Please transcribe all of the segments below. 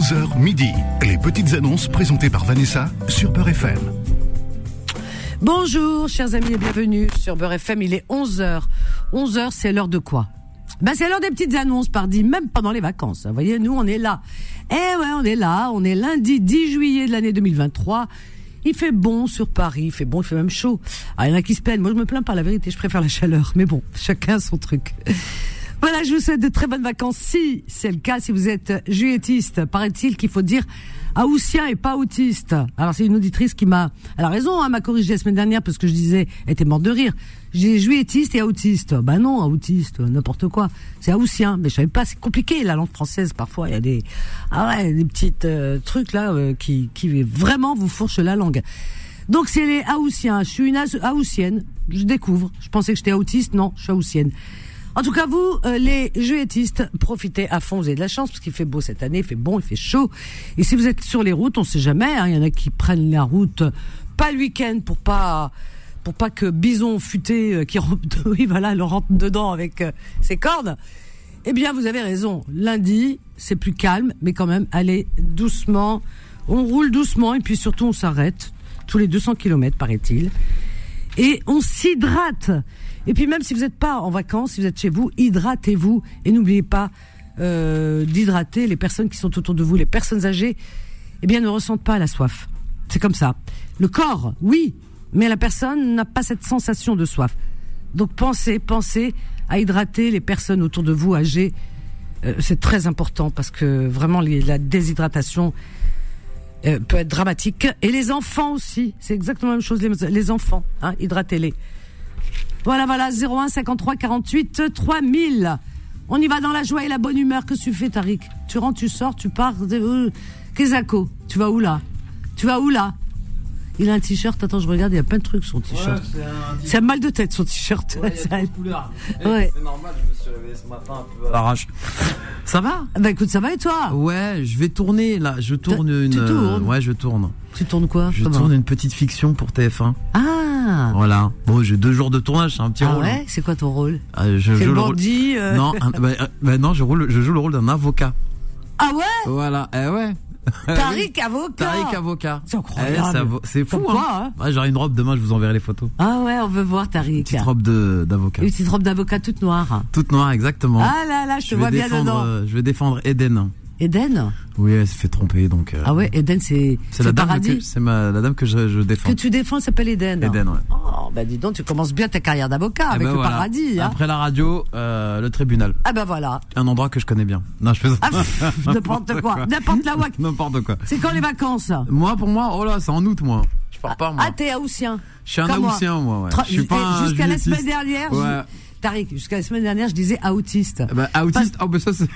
11h midi. Les petites annonces présentées par Vanessa sur Beurre FM. Bonjour, chers amis, et bienvenue sur Beurre FM. Il est 11h. 11h, c'est l'heure de quoi? Ben, c'est l'heure des petites annonces, pardi, même pendant les vacances. Vous voyez, nous, on est là. Eh ouais, on est là. On est lundi 10 juillet de l'année 2023. Il fait bon sur Paris, il fait bon, il fait même chaud. Ah, il y en a qui se plaignent. Moi, je me plains pas, la vérité, je préfère la chaleur. Mais bon, chacun son truc. Voilà, je vous souhaite de très bonnes vacances. Si c'est le cas, si vous êtes juillettiste, paraît-il qu'il faut dire haussien et pas autiste. Alors c'est une auditrice qui m'a, elle a raison, hein, m'a corrigé la semaine dernière parce que je disais, elle était morte de rire. J'ai juillettiste et autiste. Ben non, autiste, n'importe quoi. C'est haussien, mais je savais pas, c'est compliqué la langue française parfois. Il y a des, ah ouais, des petites euh, trucs là euh, qui, qui vraiment vous fourchent la langue. Donc c'est les haussiens. Je suis une haussienne. Je découvre. Je pensais que j'étais autiste. Non, je suis haussienne. En tout cas, vous, euh, les juilletistes, profitez à fond. Vous avez de la chance parce qu'il fait beau cette année, il fait bon, il fait chaud. Et si vous êtes sur les routes, on sait jamais. Hein, il y en a qui prennent la route pas le week-end pour pas pour pas que Bison futé euh, qui rentre, oui voilà, le rentre dedans avec euh, ses cordes. Eh bien, vous avez raison. Lundi, c'est plus calme, mais quand même, allez doucement. On roule doucement et puis surtout, on s'arrête tous les 200 km, paraît-il. Et on s'hydrate. Et puis même si vous n'êtes pas en vacances, si vous êtes chez vous, hydratez-vous et n'oubliez pas euh, d'hydrater les personnes qui sont autour de vous, les personnes âgées. Eh bien, ne ressentent pas la soif. C'est comme ça. Le corps, oui, mais la personne n'a pas cette sensation de soif. Donc pensez, pensez à hydrater les personnes autour de vous âgées. Euh, c'est très important parce que vraiment la déshydratation peut être dramatique. Et les enfants aussi, c'est exactement la même chose. Les, enfants, hein, hydratez-les. Voilà, voilà, 01 53 48 3000. On y va dans la joie et la bonne humeur. Que tu fais, Tariq? Tu rentres, tu sors, tu pars. Euh, Kezako, tu vas où là? Tu vas où là? Il a un t-shirt, attends, je regarde, il y a plein de trucs son t-shirt. c'est un mal de tête son t-shirt. Ouais, C'est normal, je me suis réveillé ce matin un peu à l'arrache. Ça va? Bah écoute, ça va et toi? Ouais, je vais tourner là, je tourne une. Tu tournes? Ouais, je tourne. Tu tournes quoi? Je tourne une petite fiction pour TF1. Ah Voilà. Bon, j'ai deux jours de tournage, c'est un petit ah rôle. ouais? C'est quoi ton rôle? Ah, je joue le bandit rôle... Non, bah, euh, bah, non, je, roule, je joue le rôle d'un avocat. Ah ouais? Voilà, eh ouais. Tariq avocat. Tariq avocat. C'est incroyable. Eh, c'est fou, hein. hein J'aurai une robe demain, je vous enverrai les photos. Ah ouais, on veut voir Tariq. Une petite robe d'avocat. Une petite robe d'avocat toute noire. Toute noire, exactement. Ah là là, je te vois bien dedans. Euh, je vais défendre Eden. Eden Oui, elle s'est fait tromper donc. Euh, ah ouais, Eden c'est c'est la paradis. C'est la dame que je, je, défends. Que tu défends s'appelle Eden. Eden, ouais. Oh bah dis donc, tu commences bien ta carrière d'avocat eh avec ben le paradis. Hein. Après la radio, euh, le tribunal. Ah ben voilà. Un endroit que je connais bien. Non, je fais ah, N'importe quoi, n'importe la WAC. N'importe quoi. C'est quand les vacances Moi, pour moi, oh là, c'est en août, moi. Je pars pas moi. Ah t'es haussien. Je suis un haussien, moi. ouais. Jusqu'à la semaine dernière. Ouais. Tariq, jusqu'à la semaine dernière, je disais autiste. Bah, autiste, oh, bah ça c'est.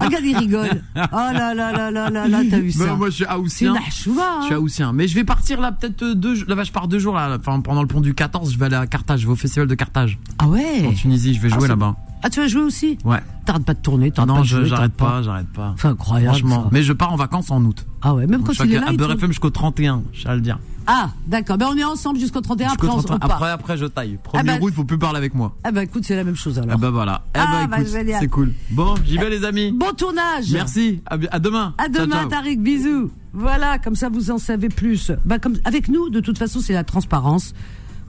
Regarde, il rigole. Oh là là là là là là, t'as vu ça. Bah, moi, je suis haussien. C'est hein. Je suis haussien. Mais je vais partir là, peut-être deux jours. Là, je pars deux jours là. Enfin, pendant le pont du 14, je vais aller à Carthage. Je vais au festival de Carthage. Ah ouais? En Tunisie, je vais jouer ah, là-bas. Ah, tu vas jouer aussi Ouais. T'arrêtes pas de tourner, t'arrêtes non, pas de jouer. j'arrête pas, j'arrête pas. C'est incroyable. Franchement. Mais je pars en vacances en août. Ah ouais, même quand tu es là. À Beurre FM jusqu'au 31, je vais le dire. Ah, d'accord. Ben on est ensemble jusqu'au 31. Après, on, après, après, je taille. Premier ah bah, route, faut plus parler avec moi. Ah bah écoute, c'est la même chose alors. Ah bah voilà. Eh ah bah, écoute, c'est cool. Bon, j'y vais les amis. Bon tournage. Merci. À, demain. À demain, Tariq. Bisous. Voilà, comme ça vous en savez plus. Bah comme avec nous, de toute façon, c'est la transparence.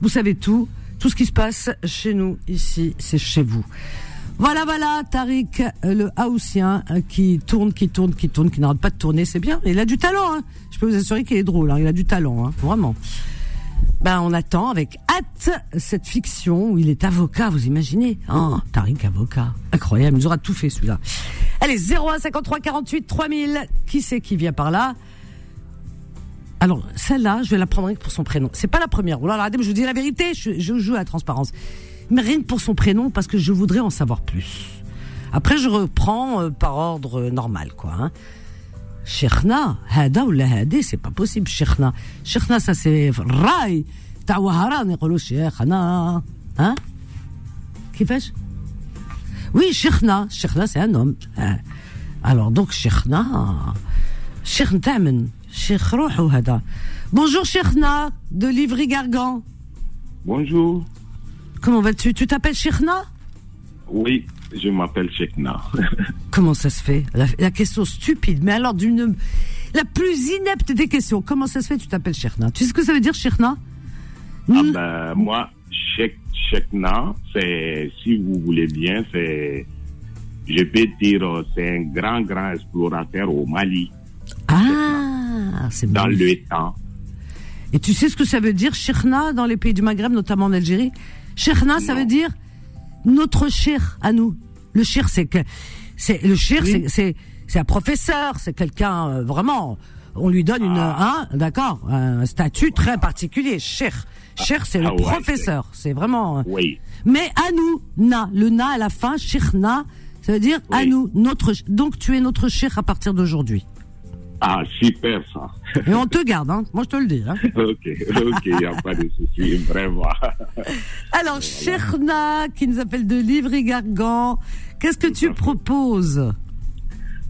Vous savez tout. Tout ce qui se passe chez nous ici, c'est chez vous. Voilà, voilà, Tariq, euh, le Haussien, euh, qui tourne, qui tourne, qui tourne, qui n'arrête pas de tourner, c'est bien. Il a du talent, hein. Je peux vous assurer qu'il est drôle, hein. il a du talent, hein. vraiment. Ben, on attend avec hâte cette fiction où il est avocat, vous imaginez Oh, Tariq avocat. Incroyable, il nous aura tout fait celui-là. Allez, 01 53 48 3000. Qui c'est qui vient par là? Alors, celle-là, je vais la prendre pour son prénom. C'est pas la première. Oh là je vous dis la vérité, je, je joue à la transparence mais rien que pour son prénom, parce que je voudrais en savoir plus. Après, je reprends euh, par ordre euh, normal, quoi. Hein. Cheikhna, Hada ou la c'est pas possible, Cheikhna. Cheikhna, ça c'est Rai, Tawahara, Nérolo Cheikhna. Hein Kifash Oui, Cheikhna. Cheikhna, c'est un homme. Hein. Alors donc, Cheikhna. Cheikh Tamen, Cheikh Hada. Bonjour, Cheikhna, de Livry-Gargan. Bonjour. Comment vas-tu? Tu t'appelles Shirna? Oui, je m'appelle Chekna. Comment ça se fait? La, la question stupide, mais alors d'une la plus inepte des questions. Comment ça se fait que tu t'appelles Chekna Tu sais ce que ça veut dire Chekna Ah ben, moi, Chek, Chekna, c'est, si vous voulez bien, c'est, je peux dire, euh, c'est un grand, grand explorateur au Mali, Ah, c'est dans magnifique. le temps. Et tu sais ce que ça veut dire Chekna dans les pays du Maghreb, notamment en Algérie? Chekna, ça veut dire notre cher à nous. Le cher, c'est que c'est le cher, Oui. c'est c'est c'est un professeur, c'est quelqu'un euh, vraiment. On lui donne une, hein, d'accord, un statut très particulier. Cher, cher, c'est le ah ouais, professeur. C'est vraiment. euh, Oui. Mais à nous, na, le na à la fin, Chekna, ça veut dire à nous, notre. Donc tu es notre cher à partir d'aujourd'hui. Ah, super ça. Et on te garde, hein. Moi je te le dis. Hein. ok, ok, il n'y a pas de souci, vraiment. Alors, Cherna, qui nous appelle de Livry-Gargan, qu'est-ce que tu proposes?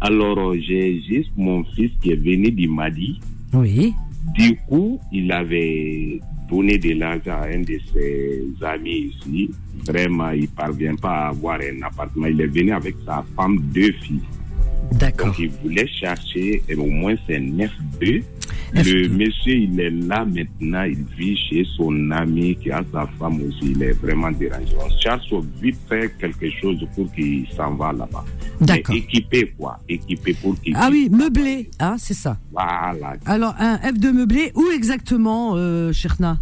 Alors, euh, j'ai juste mon fils qui est venu du Mali. Oui. Du coup, il avait donné de l'argent à un de ses amis ici. Vraiment, il parvient pas à avoir un appartement. Il est venu avec sa femme, deux filles. D'accord. Donc, il voulait chercher et au moins c'est un F2. Le F2. monsieur, il est là maintenant. Il vit chez son ami qui a sa femme aussi. Il est vraiment dérangé. On cherche vite fait quelque chose pour qu'il s'en va là-bas. D'accord. Équipé, quoi. Équipé pour qu'il Ah oui, meublé, hein, c'est ça. Voilà. Alors, un F de meublé, où exactement, euh, Cherna?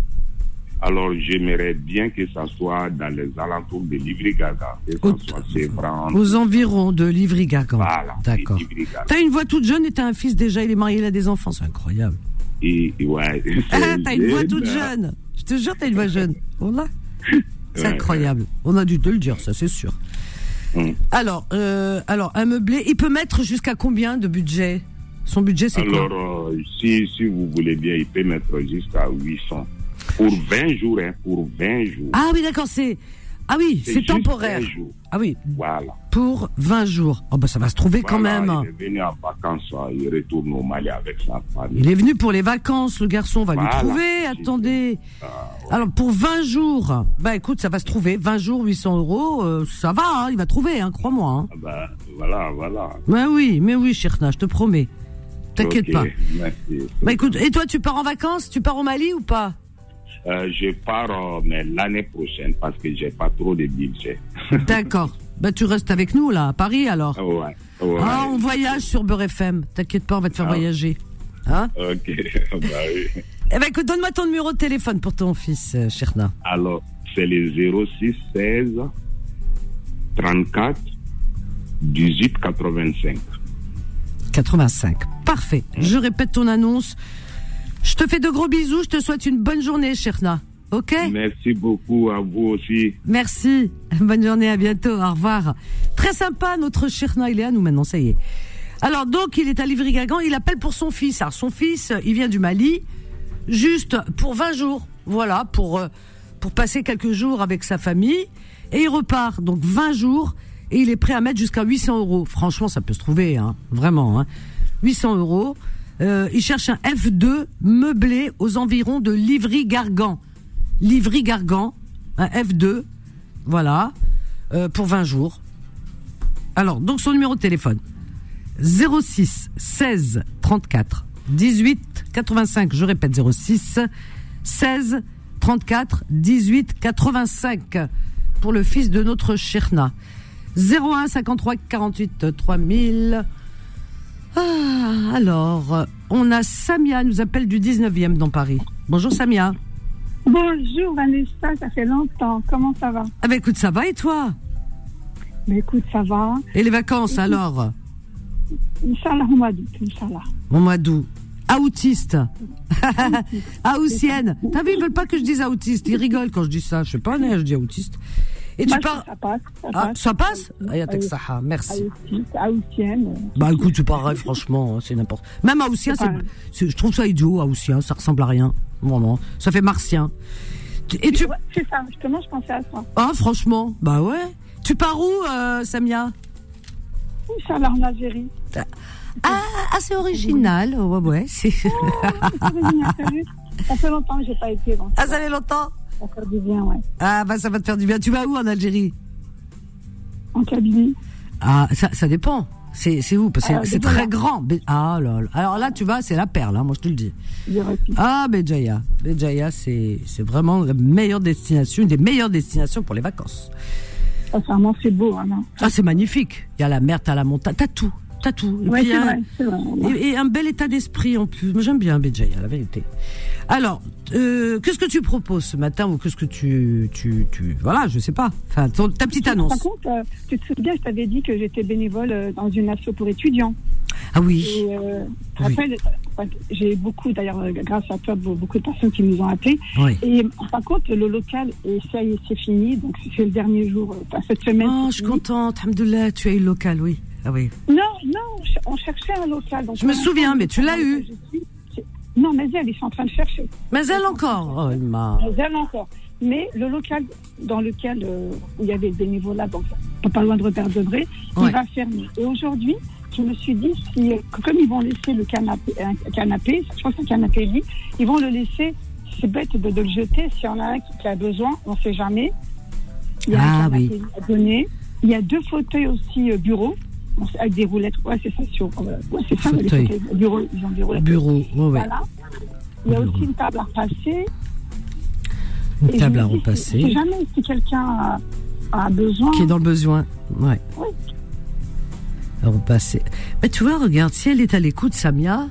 Alors, j'aimerais bien que ça soit dans les alentours de Livry-Gaga. Aux environs de Livry-Gargan. Voilà. D'accord. Livry-Gaga. T'as une voix toute jeune et t'as un fils déjà, il est marié, il a des enfants, c'est incroyable. Et, ouais. Ah, c'est t'as une voix toute jeune. Je te jure, t'as une voix jeune. Voilà. C'est Ouais. incroyable. On a dû te le dire, ça c'est sûr. Hum. Alors, euh, alors, un meublé, il peut mettre jusqu'à combien de budget? Son budget, c'est quoi? Alors, euh, si, si vous voulez bien, il peut mettre jusqu'à 800. Pour 20 jours, hein, pour 20 jours. Ah oui, d'accord, c'est. Ah oui, c'est temporaire. 20 jours. Ah oui, Voilà. pour 20 jours. Oh bah ça va se trouver quand même. Il est venu en vacances, euh, il retourne au Mali avec sa famille. Il est venu pour les vacances, le garçon, on va Voilà. lui trouver. Attendez. Alors pour 20 jours, bah écoute, ça va se trouver. 20 jours, 800 euros, euh, ça va, hein, il va trouver, hein, crois-moi. Hein. Ah ben, voilà, voilà. Mais oui, mais oui, Cherna, je te promets. T'inquiète pas. Merci. Bah écoute, et toi, tu pars en vacances Tu pars au Mali ou pas? Euh, je pars euh, mais l'année prochaine parce que j'ai pas trop de budget. D'accord. Bah tu restes avec nous là, à Paris alors. ouais. ouais. Ah, on voyage sur Beurre FM. T'inquiète pas, on va te faire Ah. voyager. Hein Ok. bah oui. Eh ben écoute, donne-moi ton numéro de téléphone pour ton fils, euh, Cherna. Alors, c'est le 06 16 34 18 85. 85. Parfait. Je répète ton annonce. Je te fais de gros bisous. Je te souhaite une bonne journée, Cherna. Ok Merci beaucoup à vous aussi. Merci. Bonne journée. À bientôt. Au revoir. Très sympa, notre Cherna. Il est à nous maintenant. Ça y est. Alors, donc, il est à Livry-Gargan. Il appelle pour son fils. Alors, son fils, euh, il vient du Mali. Juste pour 20 jours. Voilà. Pour, euh, pour passer quelques jours avec sa famille. Et il repart. Donc, 20 jours. Et il est prêt à mettre jusqu'à 800 euros. Franchement, ça peut se trouver, hein. Vraiment, hein. 800 euros. Euh, il cherche un F2 meublé aux environs de Livry-Gargan. Livry-Gargan, un F2, voilà, euh, pour 20 jours. Alors, donc son numéro de téléphone, 06 16 34 18 85, je répète 06 16 34 18 85 pour le fils de notre Cherna. 01 53 48 3000. Ah, alors, on a Samia, nous appelle du 19e dans Paris. Bonjour Samia. Bonjour Vanessa, ça fait longtemps. Comment ça va? Ah bah écoute, ça va et toi? Mais écoute, ça va. Et les vacances alors? Inch'Allah, m'a dit, Inch'Allah. Au mois d'août. Autiste. Aoussienne. T'as vu, ils veulent pas que je dise autiste. Ils rigolent quand je dis ça. Je sais pas, je dis autiste. Et tu pars. Ça passe, ça Ah, passe. ça passe Ah, Merci. Aoutienne. euh, Bah écoute, c'est pareil, franchement, hein, c'est n'importe. Même c'est- je trouve ça idiot, Aoussien, ça ressemble à rien, vraiment. Ça fait martien. Tu- Et tu, c'est ça, justement, je pensais à ça. ah franchement, bah ouais. Tu pars où, euh, Samia? Inch'Allah, en Algérie. Ah, ah, c'est original, ouais ouais. C'est... Sérieux. Ça fait longtemps que j'ai pas été. Donc, Ah, ça fait longtemps? Ça fait du bien, ouais. Ah bah ça va te faire du bien. Tu vas où en Algérie? En cabinet. Ah, ça, ça dépend. C'est c'est où? Parce que Ah, c'est très grand. Ah là là. Alors là, tu vois, c'est la perle, hein, moi je te le dis. Ah, Béjaïa. Béjaïa, c'est c'est vraiment la meilleure destination, une des meilleures destinations pour les vacances. Sincèrement, c'est beau, hein, non? Ah, c'est magnifique. Il y a la mer, t'as la montagne, t'as tout. T'as tout. Et Ouais, puis, c'est un- vrai, c'est vrai. Et, et un bel état d'esprit en plus. Moi, j'aime bien Béjaïa, la vérité. Alors, euh, qu'est-ce que tu proposes ce matin ou qu'est-ce que tu, tu, tu, voilà, je sais pas. Enfin, ton- ta petite Par annonce. contre, euh, tu te souviens, je t'avais dit que j'étais bénévole euh, dans une asso pour étudiants. Ah oui. Et euh, Oui. euh, j'ai beaucoup, d'ailleurs, grâce à toi, be- beaucoup de personnes qui nous ont appelés. Oui. Et par contre, le local, et ça y est, c'est fini. Donc, c'est le dernier jour, cette semaine. Oh, je suis contente. Alhamdoulilah, tu as eu le local, oui. Ah oui. Non, non, on ch- on cherchait un local. Donc Je me souviens, mais tu l'as eu. Non, mais elle, ils sont en train de chercher. Mais elle encore. Oh, il m'a. Mais elle encore. Mais le local dans lequel euh, où il y avait le bénévolat, donc pas loin de Repère Debré, Ouais. il va fermer. Et aujourd'hui, je me suis dit, si, comme ils vont laisser le canapé, un canapé, je crois que c'est un canapé lit, ils vont le laisser, c'est bête de, de le jeter, s'il y en a un qui, a besoin, on ne sait jamais. Il y a Ah, un canapé oui. à donner. Il y a deux fauteuils aussi euh, bureaux, avec des roulettes. Ouais, c'est ça, sur, euh, ouais, c'est ça, les Fauteuils. fauteuils bureaux, ils ont des roulettes. Bureau. Ouais, ouais. Voilà. Il y a Bureau. aussi une table à repasser. Une Et table je à dis, repasser. Si jamais si quelqu'un a, a besoin, Qui est dans le besoin. Ouais. Oui. À repasser. Mais tu vois, regarde, si elle est à l'écoute, Samia,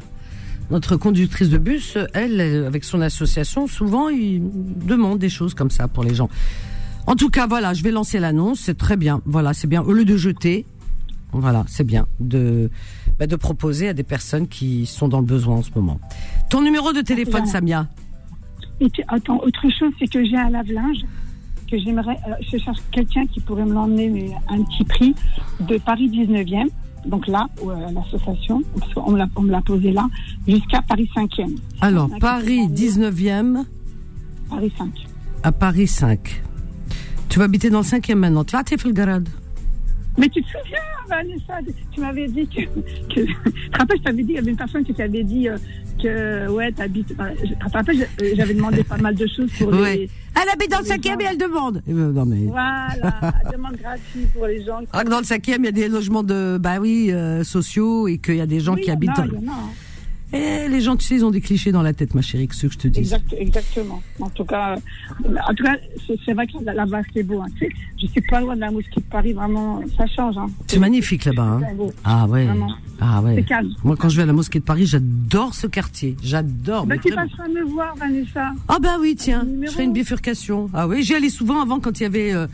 notre conductrice de bus, elle, elle, avec son association, souvent, il demande des choses comme ça pour les gens. En tout cas, voilà, je vais lancer l'annonce, c'est très bien. Voilà, c'est bien. Au lieu de jeter, voilà, c'est bien de, bah, de proposer à des personnes qui sont dans le besoin en ce moment. Ton numéro de téléphone. Samia et puis, attends, autre chose, c'est que j'ai un lave-linge que j'aimerais. euh, je cherche quelqu'un qui pourrait me l'emmener mais à un petit prix de Paris 19e. Donc là, où, euh, l'association, parce qu'on me l'a- on me l'a posé là, jusqu'à Paris 5e. Alors, Paris peut 19e Paris 5. à Paris 5. Tu vas habiter dans le 5e maintenant. Tu vas le garage. Mais tu te souviens, Vanessa, tu m'avais dit que. que tu te rappelles, je t'avais dit, il y avait une personne qui t'avait dit euh, que, ouais, t'habites. euh, je- te je- j'avais demandé pas mal de choses pour Ouais. les. Elle habite dans le cinquième et elle demande. Eh ben, Non mais. Voilà, demande gratuite pour les gens. qui- Ah, que dans le cinquième, il y a des logements de, bah oui, euh, sociaux et qu'il y a des gens Oui, qui y habitent. il y en a, hein. Et les gens, tu sais, ils ont des clichés dans la tête, ma chérie, que ce que je te dis. Exact, exactement. En tout cas, euh, en tout cas, c'est vrai que vache c'est beau. Hein. Tu sais, Je suis pas loin de la mosquée de Paris, vraiment, ça change. Hein. C'est magnifique là-bas. Hein. Ah ouais. Vraiment. Ah ouais. C'est calme. Moi, quand je vais à la mosquée de Paris, j'adore ce quartier. J'adore. Bah, tu passeras me voir, Vanessa. Ah bah oui, tiens, je ferai une bifurcation. Ah oui, j'y allais souvent avant quand il y avait euh,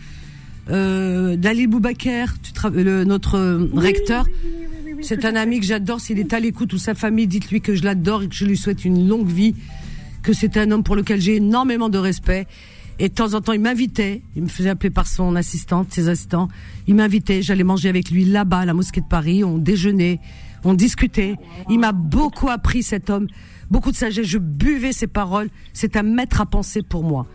euh, Dalil Boubaker, tu le- notre euh, recteur. Oui, oui, oui, oui, oui, C'est un ami que j'adore. S'il est à l'écoute ou sa famille, dites-lui que je l'adore et que je lui souhaite une longue vie. Que c'est un homme pour lequel j'ai énormément de respect. Et de temps en temps, il m'invitait. Il me faisait appeler par son assistante, ses assistants. Il m'invitait. J'allais manger avec lui là-bas, à la mosquée de Paris. On déjeunait, on discutait. Il m'a beaucoup appris, cet homme. Beaucoup de sagesse. Je buvais ses paroles. C'est un maître à penser pour moi.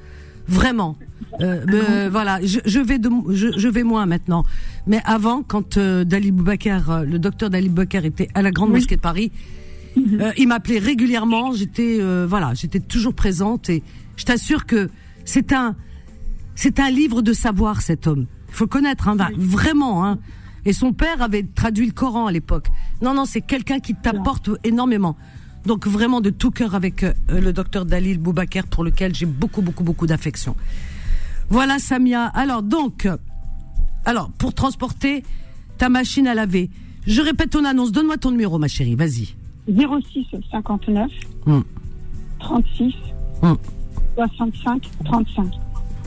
Vraiment. Euh, me- voilà, je, je vais de, je, je vais moins maintenant. Mais avant, quand euh, Dali Boubacar, euh, le docteur Dali Boubacar était à la grande Oui. mosquée de Paris, euh, il m'appelait régulièrement. J'étais, euh, voilà, j'étais toujours présente et je t'assure que c'est un, c'est un livre de savoir cet homme. Il faut le connaître, hein, va- vraiment. Hein. Et son père avait traduit le Coran à l'époque. Non, non, c'est quelqu'un qui t'apporte énormément. Donc vraiment de tout cœur avec euh, le docteur Dalil Boubaker pour lequel j'ai beaucoup, beaucoup, beaucoup d'affection. Voilà Samia. Alors donc, alors pour transporter ta machine à laver, je répète ton annonce. Donne-moi ton numéro, ma chérie. Vas-y. 06 59 Hum. 36 Hum. 65 35.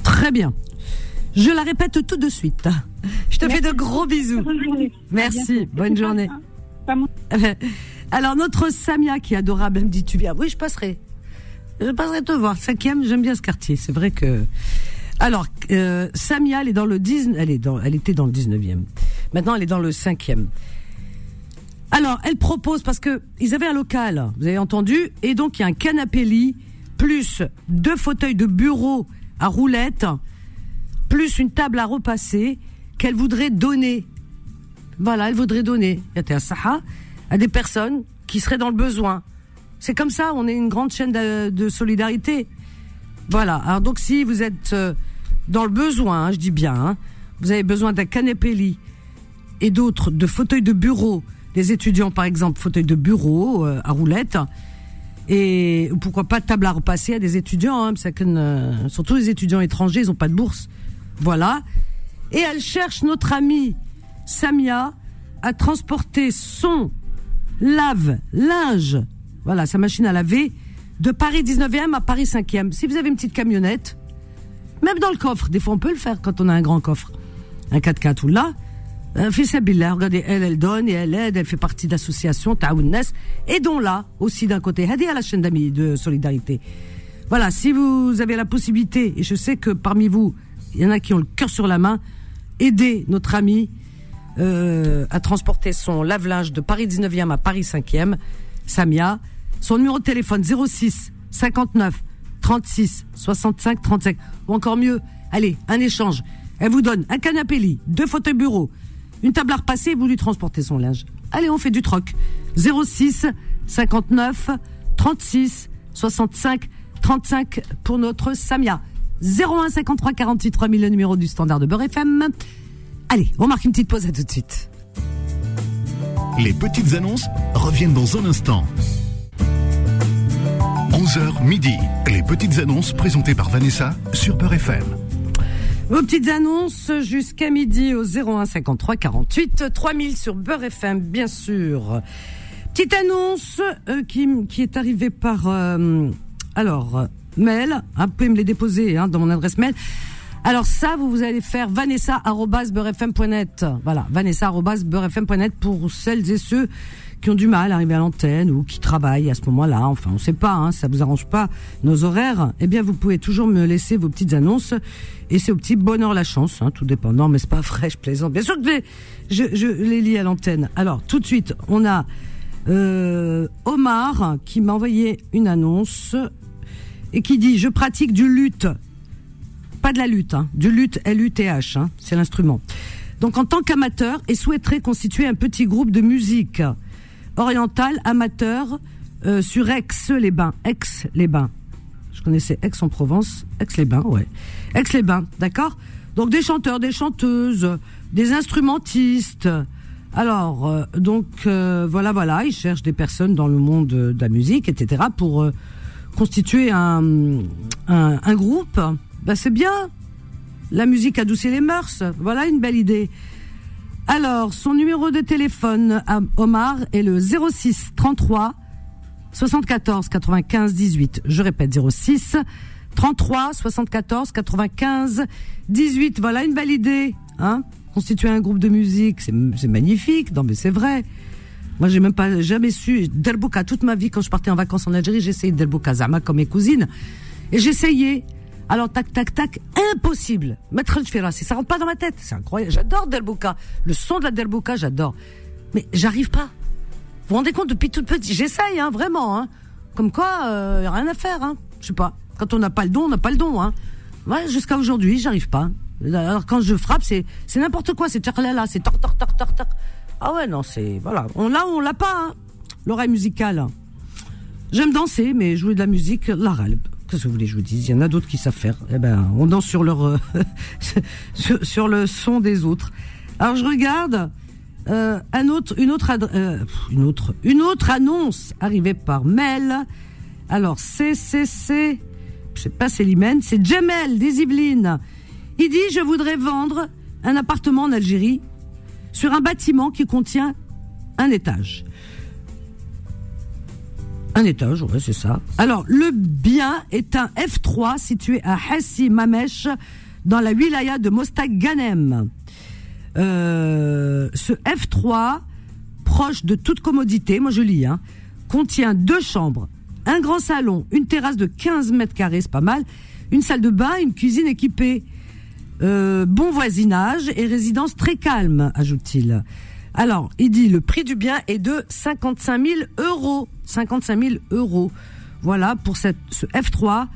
Très bien. Je la répète tout de suite. Je te fais de gros bisous. Bonne journée. Merci. Bonne Et tu journée. Alors notre Samia qui est adorable, elle me dit tu viens. Oui, je passerai. Je passerai te voir. Cinquième, j'aime bien ce quartier. C'est vrai que. Alors euh, Samia, elle est dans le 10, elle elle était dans le 19e. Maintenant, elle est dans le 5e. Alors, elle propose parce que ils avaient un local, vous avez entendu, et donc il y a un canapé lit plus deux fauteuils de bureau à roulettes plus une table à repasser qu'elle voudrait donner voilà, elle voudrait donner à Saha à des personnes qui seraient dans le besoin. C'est comme ça, on est une grande chaîne de, de solidarité. Voilà. Alors donc si vous êtes euh, dans le besoin, hein, je dis bien, hein, vous avez besoin d'un canapé lit et d'autres de fauteuils de bureau, des étudiants par exemple, fauteuils de bureau euh, à roulettes, et pourquoi pas table à repasser à des étudiants, hein, parce que, euh, surtout les étudiants étrangers, ils ont pas de bourse. Voilà. Et elle cherche notre amie Samia à transporter son lave-linge, voilà, sa machine à laver, de Paris 19e à Paris 5e. Si vous avez une petite camionnette, même dans le coffre, des fois on peut le faire quand on a un grand coffre, un 4x4 ou là, euh, Fissabillah, regardez, elle, elle donne et elle aide, elle fait partie d'associations, Taounnes, aidons-la aussi d'un côté, aidez à la chaîne d'amis de solidarité. Voilà, si vous avez la possibilité, et je sais que parmi vous, il y en a qui ont le cœur sur la main, aidez notre amie euh, à transporter son lave-linge de Paris 19e à Paris 5e, Samia. Son numéro de téléphone 06 59 36 65 35. Ou encore mieux, allez, un échange. Elle vous donne un canapé lit, deux fauteuils bureaux, une table à repasser et vous lui transportez son linge. Allez, on fait du troc. 06 59 36 65 35 pour notre Samia. 01 53 48 3000 le numéro du standard de Beurre FM. Allez, on marque une petite pause à tout de suite. Les petites annonces reviennent dans un instant. 11h midi. Les petites annonces présentées par Vanessa sur Beurre FM. Vos petites annonces jusqu'à midi au 01 53 48 3000 sur Beurre FM, bien sûr. Petite annonce euh, qui, qui est arrivée par euh, alors mail. Hein, vous pouvez me les déposer hein, dans mon adresse mail. Alors ça, vous, vous allez faire vanessa@beurrefm.net. Voilà, vanessa@beurrefm.net pour celles et ceux qui ont du mal à arriver à l'antenne ou qui travaillent à ce moment-là. Enfin, on sait pas, hein, ça vous arrange pas nos horaires. Eh bien, vous pouvez toujours me laisser vos petites annonces et c'est au petit bonheur la chance, hein, tout dépendant. Mais c'est pas vrai, je plaisante. Bien sûr que je les, je, je les lis à l'antenne. Alors, tout de suite, on a euh, Omar qui m'a envoyé une annonce et qui dit je pratique du lutte pas de la lutte, hein, du lutte L-U-T-H, hein, c'est l'instrument. Donc en tant qu'amateur et souhaiterait constituer un petit groupe de musique orientale amateur euh, sur Aix-les-Bains. Aix-les-Bains. Je connaissais Aix-en-Provence. Aix-les-Bains, ouais. Aix-les-Bains, d'accord? Donc des chanteurs, des chanteuses, des instrumentistes. Alors, euh, donc euh, voilà, voilà, ils cherchent des personnes dans le monde de la musique, etc., pour constituer un, un groupe ben c'est bien. La musique adoucit les mœurs. Voilà une belle idée. Alors, son numéro de téléphone à Omar est le 06 33 74 95 18. Je répète 06 33 74 95 18. Voilà une belle idée, hein Constituer un groupe de musique, c'est magnifique. Non mais c'est vrai. Moi, j'ai même pas jamais su Delboka toute ma vie quand je partais en vacances en Algérie, j'essayais Delboka Zama comme mes cousines et j'essayais alors, tac, tac, tac, impossible. Mettre le ça rentre pas dans ma tête. C'est incroyable. J'adore Delboka. Le son de la Delboka, j'adore. Mais j'arrive pas. Vous vous rendez compte, depuis toute petite, j'essaye, hein, vraiment, hein. Comme quoi, euh, y a rien à faire, hein. Je sais pas. Quand on n'a pas le don, on n'a pas le don, hein. Ouais, jusqu'à aujourd'hui, j'arrive pas. Alors, quand je frappe, c'est, c'est n'importe quoi. C'est là, c'est tor, tor, tor, tor. Ah ouais, non, c'est, voilà. On l'a on l'a pas, hein. L'oreille musicale. J'aime danser, mais jouer de la musique, la. Qu'est-ce que vous voulez que je vous dise? Il y en a d'autres qui savent faire. Eh ben, on danse sur leur euh, sur, le son des autres. Alors je regarde euh, un autre, une autre, euh, une autre, une autre annonce arrivée par mail. Alors c'est c'est pas c'est Limène, c'est Jamel des Yvelines. Il dit je voudrais vendre un appartement en Algérie sur un bâtiment qui contient un étage. Un étage, ouais, c'est ça. Alors, le bien est un F3 situé à Hassi Mamesh, dans la wilaya de Mostak Ganem. Euh, ce F3, proche de toute commodité, moi je lis, hein, contient deux chambres, un grand salon, une terrasse de 15 mètres carrés, c'est pas mal, une salle de bain, une cuisine équipée. Euh, bon voisinage et résidence très calme, ajoute-t-il. Alors, il dit le prix du bien est de 55 000 euros. 55 000 euros. Voilà pour ce F3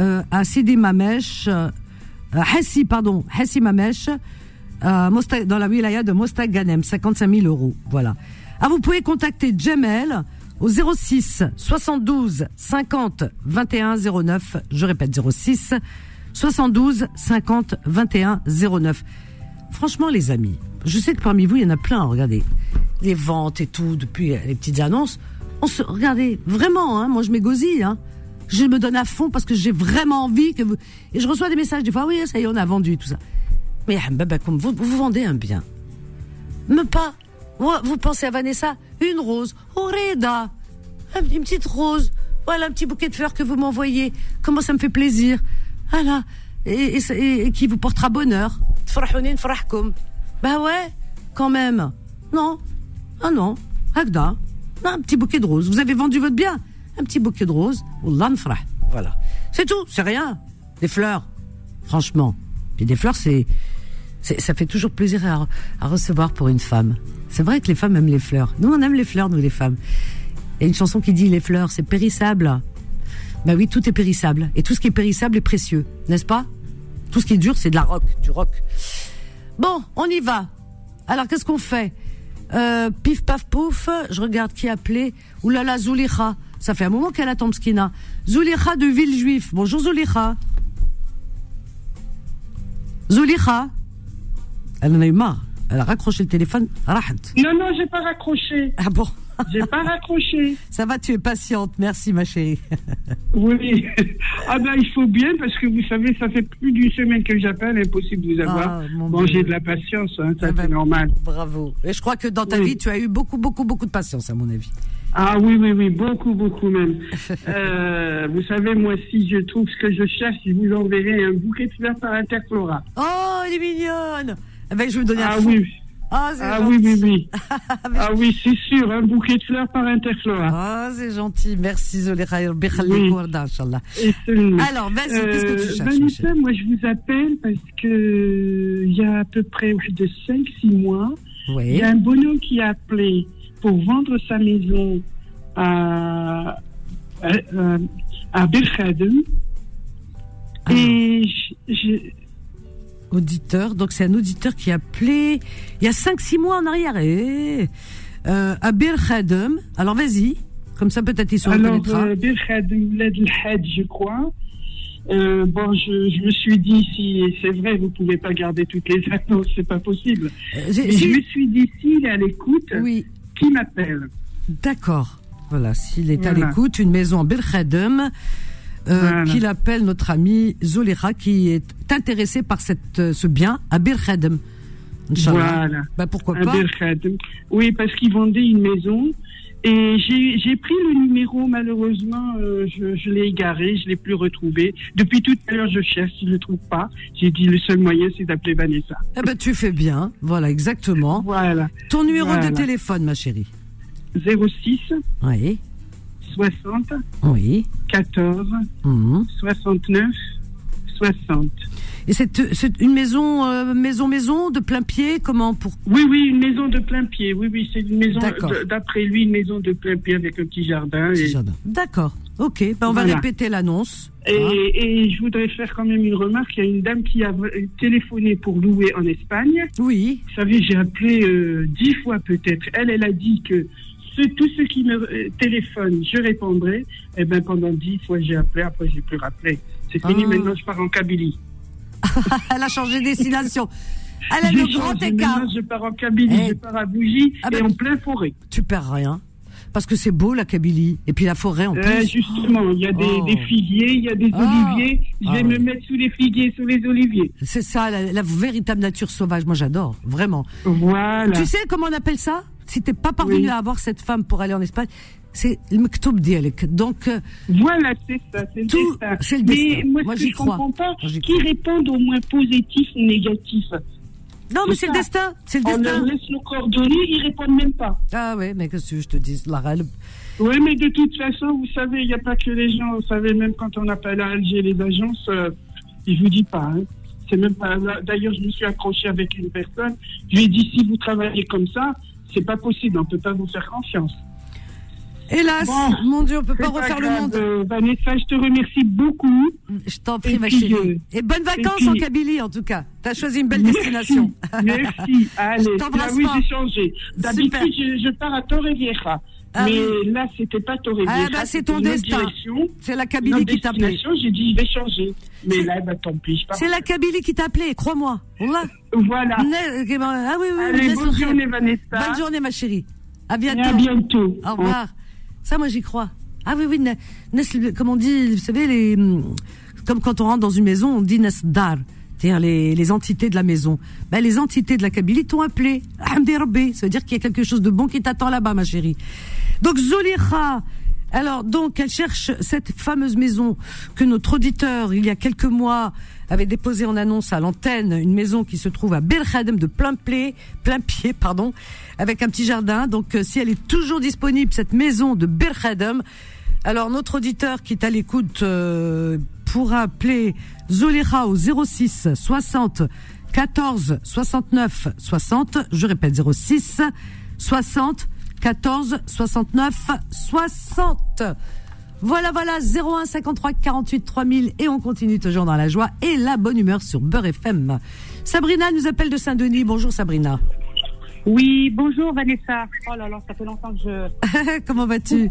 euh, à Sidi Mamesh, euh, pardon, Hassi Mamesh, euh, dans la wilaya de Mostak Ganem, 55 000 euros. Voilà. Ah, vous pouvez contacter Jamel au 06 72 50 21 09. Je répète 06 72 50 21 09. franchement, les amis, je sais que parmi vous, il y en a plein. Regardez, les ventes et tout, depuis les petites annonces. On se, regardez, vraiment, hein, moi je m'égosille. Hein. Je me donne à fond parce que j'ai vraiment envie que vous. Et je reçois des messages des fois, oui, ça y est, on a vendu tout ça. Mais Hambaba, comme vous, vous vendez un bien. Même pas. Vous, pensez à Vanessa? Une rose. Oreda. Une petite rose. Voilà un petit bouquet de fleurs que vous m'envoyez. Comment ça me fait plaisir. Voilà. Et- et qui vous portera bonheur. Bah ouais, quand même. Non. Ah non. Hagda. Non, un petit bouquet de roses. Vous avez vendu votre bien. Un petit bouquet de roses. Voilà. C'est tout. C'est rien. Des fleurs. Franchement. Puis des fleurs, c'est, ça fait toujours plaisir à, recevoir pour une femme. C'est vrai que les femmes aiment les fleurs. Nous, on aime les fleurs, nous, les femmes. Il y a une chanson qui dit les fleurs, c'est périssable. Bah oui, tout est périssable. Et tout ce qui est périssable est précieux, n'est-ce pas? Tout ce qui est dur, c'est de la rock, du rock. Bon, on y va. Alors, qu'est-ce qu'on fait? Euh, Pif, paf, pouf. Je regarde qui a appelé. Oulala, Zoulikha. Ça fait un moment qu'elle attend, Skina. Zoulikha de Villejuif. Bonjour, Zoulikha. Zoulikha. Elle en a eu marre. Elle a raccroché le téléphone. Rahat. Non, non, j'ai pas raccroché. Ah bon? J'ai pas raccroché. Ça va, tu es patiente. Merci, ma chérie. Oui. Ah ben, il faut bien parce que vous savez, ça fait plus d'une semaine que j'appelle, impossible de vous avoir. Ah, bon, j'ai de la patience, hein, ça Ah ben, c'est normal. Bravo. Et je crois que dans ta Oui. vie, tu as eu beaucoup, beaucoup, beaucoup de patience, à mon avis. Ah oui, oui, oui, beaucoup, beaucoup même. Euh, vous savez, moi, si je trouve ce que je cherche, je vous enverrai un bouquet de fleurs par Interflora. Oh, elle est mignonne. Eh ben, je vais me donner Ah un fou. oui, Ah, ah gentil. oui, oui, oui. Ah oui, c'est sûr, un bouquet de fleurs par Interflora. Ah, c'est gentil. Merci, Zoléra. Oui. Inch'Allah. Alors, vas-y, qu'est-ce que tu Euh, cherches Vanessa, chérie moi je vous appelle parce que il y a à peu près de 5-6 mois, il Oui. y a un bonhomme qui a appelé pour vendre sa maison à, à, à- à. Ah. Et je- je- Auditeur. Donc, c'est un auditeur qui a appelé il y a 5-6 mois en arrière. Et, euh, à Bir Khadem. Alors, vas-y. Comme ça, peut-être il se alors, euh, El Had, je crois. Euh, bon, je, je me suis dit, si c'est vrai, vous pouvez pas garder toutes les annonces, c'est pas possible. Euh, si- je me suis dit, s'il est à l'écoute, Oui. qui m'appelle? D'accord. Voilà, s'il est à l'écoute, une maison en Belkhadem, euh, Voilà. qu'il appelle notre ami Zolera qui est intéressé par cette, euh, ce bien à. Inch'Allah. Voilà. Bah, pourquoi Un pas. Oui, parce qu'ils vendaient une maison. Et j'ai pris le numéro, malheureusement, euh, je, je l'ai égaré, je l'ai plus retrouvé. Depuis tout à l'heure, je cherche, je ne le trouve pas. J'ai dit, le seul moyen, c'est d'appeler Vanessa. Eh ben, tu fais bien. Voilà, exactement. Voilà. Ton numéro Voilà. de téléphone, ma chérie? 06 Oui. 60 Oui. 14 Mhm. 69 60. Et c'est une maison, euh, maison, maison, de plein pied, comment pour Oui, oui, une maison de plein pied. Oui, oui, c'est une maison, d'après lui, une maison de plein pied avec un petit jardin. Petit Et, jardin D'accord. Ok. Ben, on va répéter l'annonce. Et, Hein et je voudrais faire quand même une remarque. Il y a une dame qui a téléphoné pour louer en Espagne. Oui. Vous savez, j'ai appelé euh, dix fois peut-être. Elle, elle a dit que ce, tous ceux qui me euh, téléphonent, je répondrai. Et ben pendant dix fois, j'ai appelé. Après, j'ai plus rappelé. C'est fini. Ah. Maintenant, je pars en Kabylie. Elle a changé de destination. Elle a le grand écart. Je pars en Kabylie. Eh. Je pars à Bougie Ah et ben- en plein forêt. Tu perds rien. Parce que c'est beau la Kabylie. Et puis la forêt en Euh, plus. justement, il y a des, Oh. des figuiers, il y a des Ah. oliviers. Je Ah vais ouais. me mettre sous les figuiers, sous les oliviers. C'est ça, la, la véritable nature sauvage. Moi, j'adore, vraiment. Voilà. Tu sais comment on appelle ça? Si t'es pas parvenu Oui. à avoir cette femme pour aller en Espagne, c'est le mektoub dialek. Donc, euh, Voilà, c'est ça, c'est le destin. le Mais destin. moi, Moi, je comprends pas, qui crois. répondent au moins positif ou négatif? non, mais C'est le destin. C'est le On leur laisse nos coordonnées, ils répondent même pas. Ah ouais, mais qu'est-ce que je te dis, elle- Oui, mais de toute façon, vous savez, il n'y a pas que les gens. Vous savez, même quand on appelle à Alger les agences, euh, ils vous disent pas. hein. C'est même pas. D'ailleurs, je me suis accroché avec une personne. Je lui ai dit si vous travaillez comme ça, c'est pas possible. On peut pas vous faire confiance. Hélas, Bon, mon Dieu, on peut pas refaire le monde. euh, Vanessa, je te remercie beaucoup. Je t'en prie, Et ma chérie. euh, Et bonnes vacances puis- en Kabylie, en tout cas. T'as choisi une belle destination. Merci. Allez, Je t'embrasse ah oui, j'ai changé. D'habitude, je, je pars à Torrevieja. Ah mais oui. là, c'était pas Torre Ah, bah, c'est ton destin. C'est la Kabylie qui t'appelait. J'ai dit, je vais changer. Mais là, bah, tant pis. C'est la Kabylie qui t'appelait, crois-moi. Voilà. Ok, bon, Ah oui, oui, Allez, bonne journée, Vanessa. Bonne journée, ma chérie. À Et bientôt. à bientôt. Au revoir. Ça, moi, j'y crois. Ah oui, oui, comme on dit, vous savez, les, hum, comme quand on rentre dans une maison, on dit Nesdar, c'est-à-dire les, les entités de la maison. Ben, les entités de la Kabylie t'ont appelé. Hamdi. Ça veut dire qu'il y a quelque chose de bon qui t'attend là-bas, ma chérie. Donc, Zolikha. Alors, donc, elle cherche cette fameuse maison que notre auditeur, il y a quelques mois, avait déposé en annonce à l'antenne, une maison qui se trouve à Belkhadem de plein pied, plein pied, pardon, avec un petit jardin. Donc, euh, si elle est toujours disponible, cette maison de Belkhadem, alors notre auditeur qui est à l'écoute euh, pourra appeler Zolikha au 06 60 14 69 60. Je répète 06 60 14 69 60. Voilà, voilà, 01 53 48 3000 et on continue toujours dans la joie et la bonne humeur sur Beurre FM. Sabrina nous appelle de Saint-Denis. Bonjour Sabrina. Oui, bonjour Vanessa. Oh là là, ça fait longtemps que je. Comment vas-tu?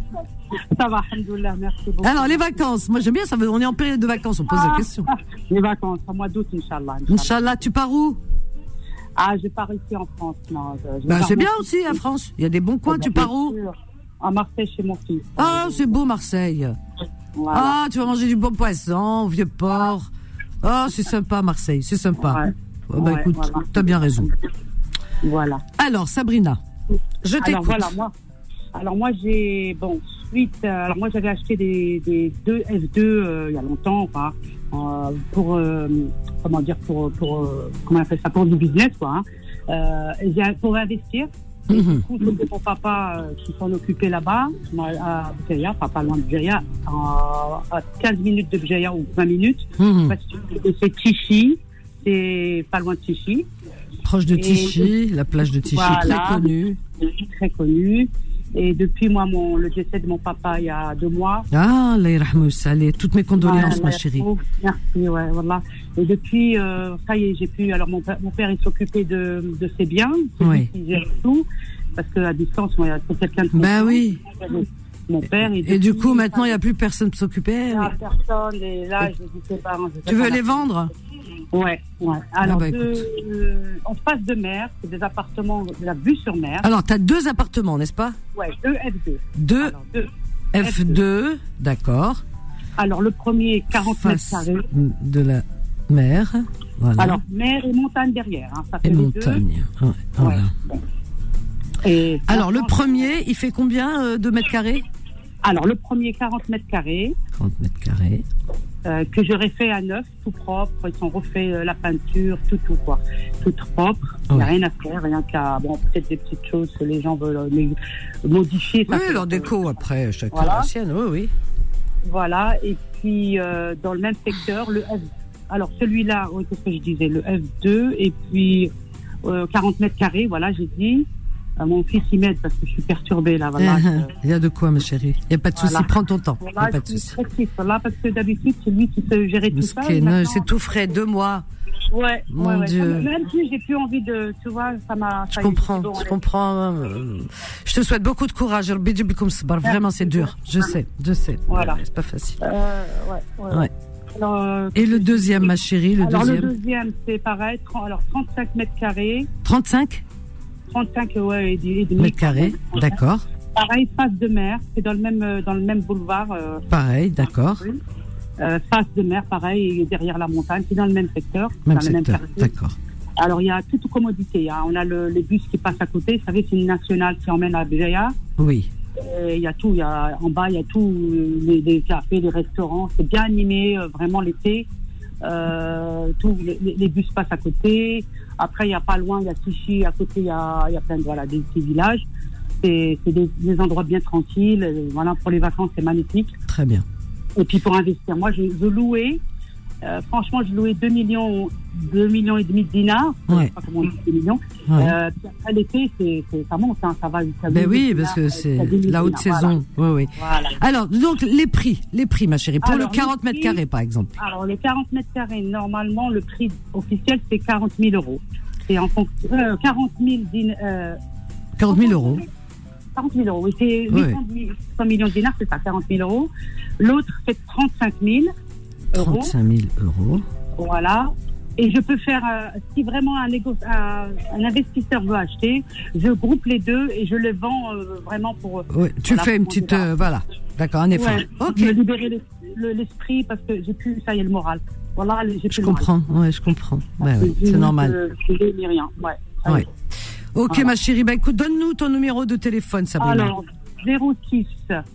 Ça va, alhamdoulilah, merci beaucoup. Alors les vacances, moi j'aime bien ça, veut- on est en période de vacances, on pose la question. Les vacances, au mois d'août, Inch'Allah. Inch'Allah. Tu pars où? Ah, je pars ici en France. Non, je- Ben, pars C'est bien aussi à France, il y a des bons coins, tu pars où? À Marseille, chez mon fils. Ah, c'est beau Marseille. Voilà. Ah, tu vas manger du bon poisson, au vieux port. Ah, c'est sympa Marseille, c'est sympa. Ouais. Oh, bah Ouais, écoute, voilà. t'as bien raison. Voilà. Alors Sabrina, je Alors t'écoute. voilà, moi. Alors moi j'ai bon suite. euh, alors moi j'avais acheté des, des deux F2 euh, il y a longtemps, enfin, euh, pour euh, comment dire pour pour euh, comment on appelle ça pour du business quoi. Hein. Euh, pour investir. Mhm. Du coup, c'était mon papa euh, qui s'en occupait là-bas, à Bouteilla, enfin pas loin de Bouteilla, à, à 15 minutes de Bouteilla ou 20 minutes. Mhm. Parce que c'est Tichy, pas loin de Tichy. Proche de Et- Tichy, la plage de Tichy, Voilà. très connue. très connu. Et depuis moi, mon, le décès de mon papa il y a deux mois. Ah, saleh. toutes mes condoléances, ma chérie. oh, Merci, ouais, voilà. Et depuis, euh, ça y est, j'ai pu. Alors mon père, mon père il s'occupait de, de ses biens, Oui. qui gère tout, parce qu'à distance, c'est quelqu'un de Ben oui. Mon père. Et du depuis, coup, maintenant, il n'y a plus personne pour s'occuper. il a personne. Et là, je dis c'est pas. je sais Tu veux les vendre? Ouais, ouais. Alors, bah, deux, euh, en face de mer, c'est des appartements de la vue sur mer. Alors, tu as deux appartements, n'est-ce pas? Ouais, deux F2. Deux Alors, deux. F2, d'accord. Alors, le premier, 40 mètres carrés. de la mer. Voilà. Alors, mer et montagne derrière. Hein, ça fait et montagne. Ouais, voilà. Et Alors, le premier, il fait combien euh, de mètres carrés? Alors, le premier, 40 mètres carrés, 30 mètres carrés. Euh, que j'aurais fait à neuf, tout propre. Ils sont refaits euh, la peinture, tout, tout, quoi. Tout propre. Il n'y a rien à faire, rien qu'à. Bon, peut-être des petites choses que les gens veulent euh, les modifier. Oui, leur déco, après, chacun Voilà. la sienne. Oui, oui. Voilà. Et puis, euh, dans le même secteur, le F. Alors, celui-là, oui, qu'est-ce que je disais Le F2, et puis euh, 40 mètres carrés, voilà, j'ai dit. Euh, mon fils y m'aide parce que je suis perturbée, là, voilà. Euh, Il y a de quoi, ma chérie. Il n'y a pas de souci. Voilà. Prends ton temps. Il n'y Voilà, a pas de souci. là, parce que d'habitude, c'est lui qui se gérait tout ça. Maintenant- C'est tout frais, deux mois. Ouais, Mon ouais, ouais. Dieu. Même si j'ai plus envie de, tu vois, ça m'a. Je y comprends, je comprends. euh, Je te souhaite beaucoup de courage. Vraiment, c'est dur. Je sais, je sais. Voilà. C'est pas facile. Euh, ouais, ouais. Ouais. Alors, euh, Et le deuxième, ma chérie, le alors, le deuxième. deuxième, c'est pareil. Alors, 35 mètres carrés. 35 35, ouais, et, demi. mètres carrés. D'accord. Pareil, face de mer. C'est dans le même, euh, dans le même boulevard. Euh, Pareil, d'accord. euh, face de mer, pareil, et derrière la montagne. C'est dans le même secteur. Même secteur. D'accord. Alors, il y a toute commodité. hein. On a le, les bus qui passent à côté. Vous savez, c'est une nationale qui emmène à Béjaïa. Oui. Il y a tout, y a, en bas, il y a tout, les, les cafés, les restaurants, c'est bien animé, euh, vraiment l'été. Euh, tout, les, bus passent à côté. Après, il y a pas loin, il y a Tichy, à côté, il y a, y a plein de voilà, des petits villages. C'est des, des endroits bien tranquilles. Euh, Voilà, pour les vacances, c'est magnifique. Très bien. Et puis pour investir, moi, je, je louais, euh, franchement, je louais 2 millions, 2 millions et demi de dinars. Je Ouais. sais pas comment on dit 2 millions. Ouais. Euh, puis après l'été, c'est, c'est- ça monte, hein, ça va jusqu'à Ben 10 oui, dinars, parce que c'est jusqu'à 10 000 la haute dinars, voilà. saison. Oui, oui. Voilà. Alors, donc, les prix, les prix, ma chérie, pour Alors, le 40 les mètres carrés, par exemple. Alors, les 40 mètres carrés, normalement, le prix officiel, c'est 40 000 euros. C'est en fonction, euh, 40 000 din- euh, 40 000 euros. 40 000 euros. Oui, c'est Ouais. 800 millions de dinars, c'est ça, 40 000 euros. L'autre, c'est 35 000 euros. 35 000 euros. Voilà. Et je peux faire, euh, si vraiment un, négo- un, un investisseur veut acheter, je groupe les deux et je les vends euh, vraiment pour. Ouais, tu Voilà, fais une petite, euh, voilà, d'accord, un effort. Ouais, ok, me libérer l'es- le- l'esprit parce que j'ai plus, ça y est, le moral. Voilà, j'ai plus je le moral. comprends, ouais, je comprends. Ouais, ouais, c'est normal. Je ni rien. Ouais. Ouais. Ok, Voilà. ma chérie, bah écoute, donne-nous ton numéro de téléphone, Sabrina. Alors, 06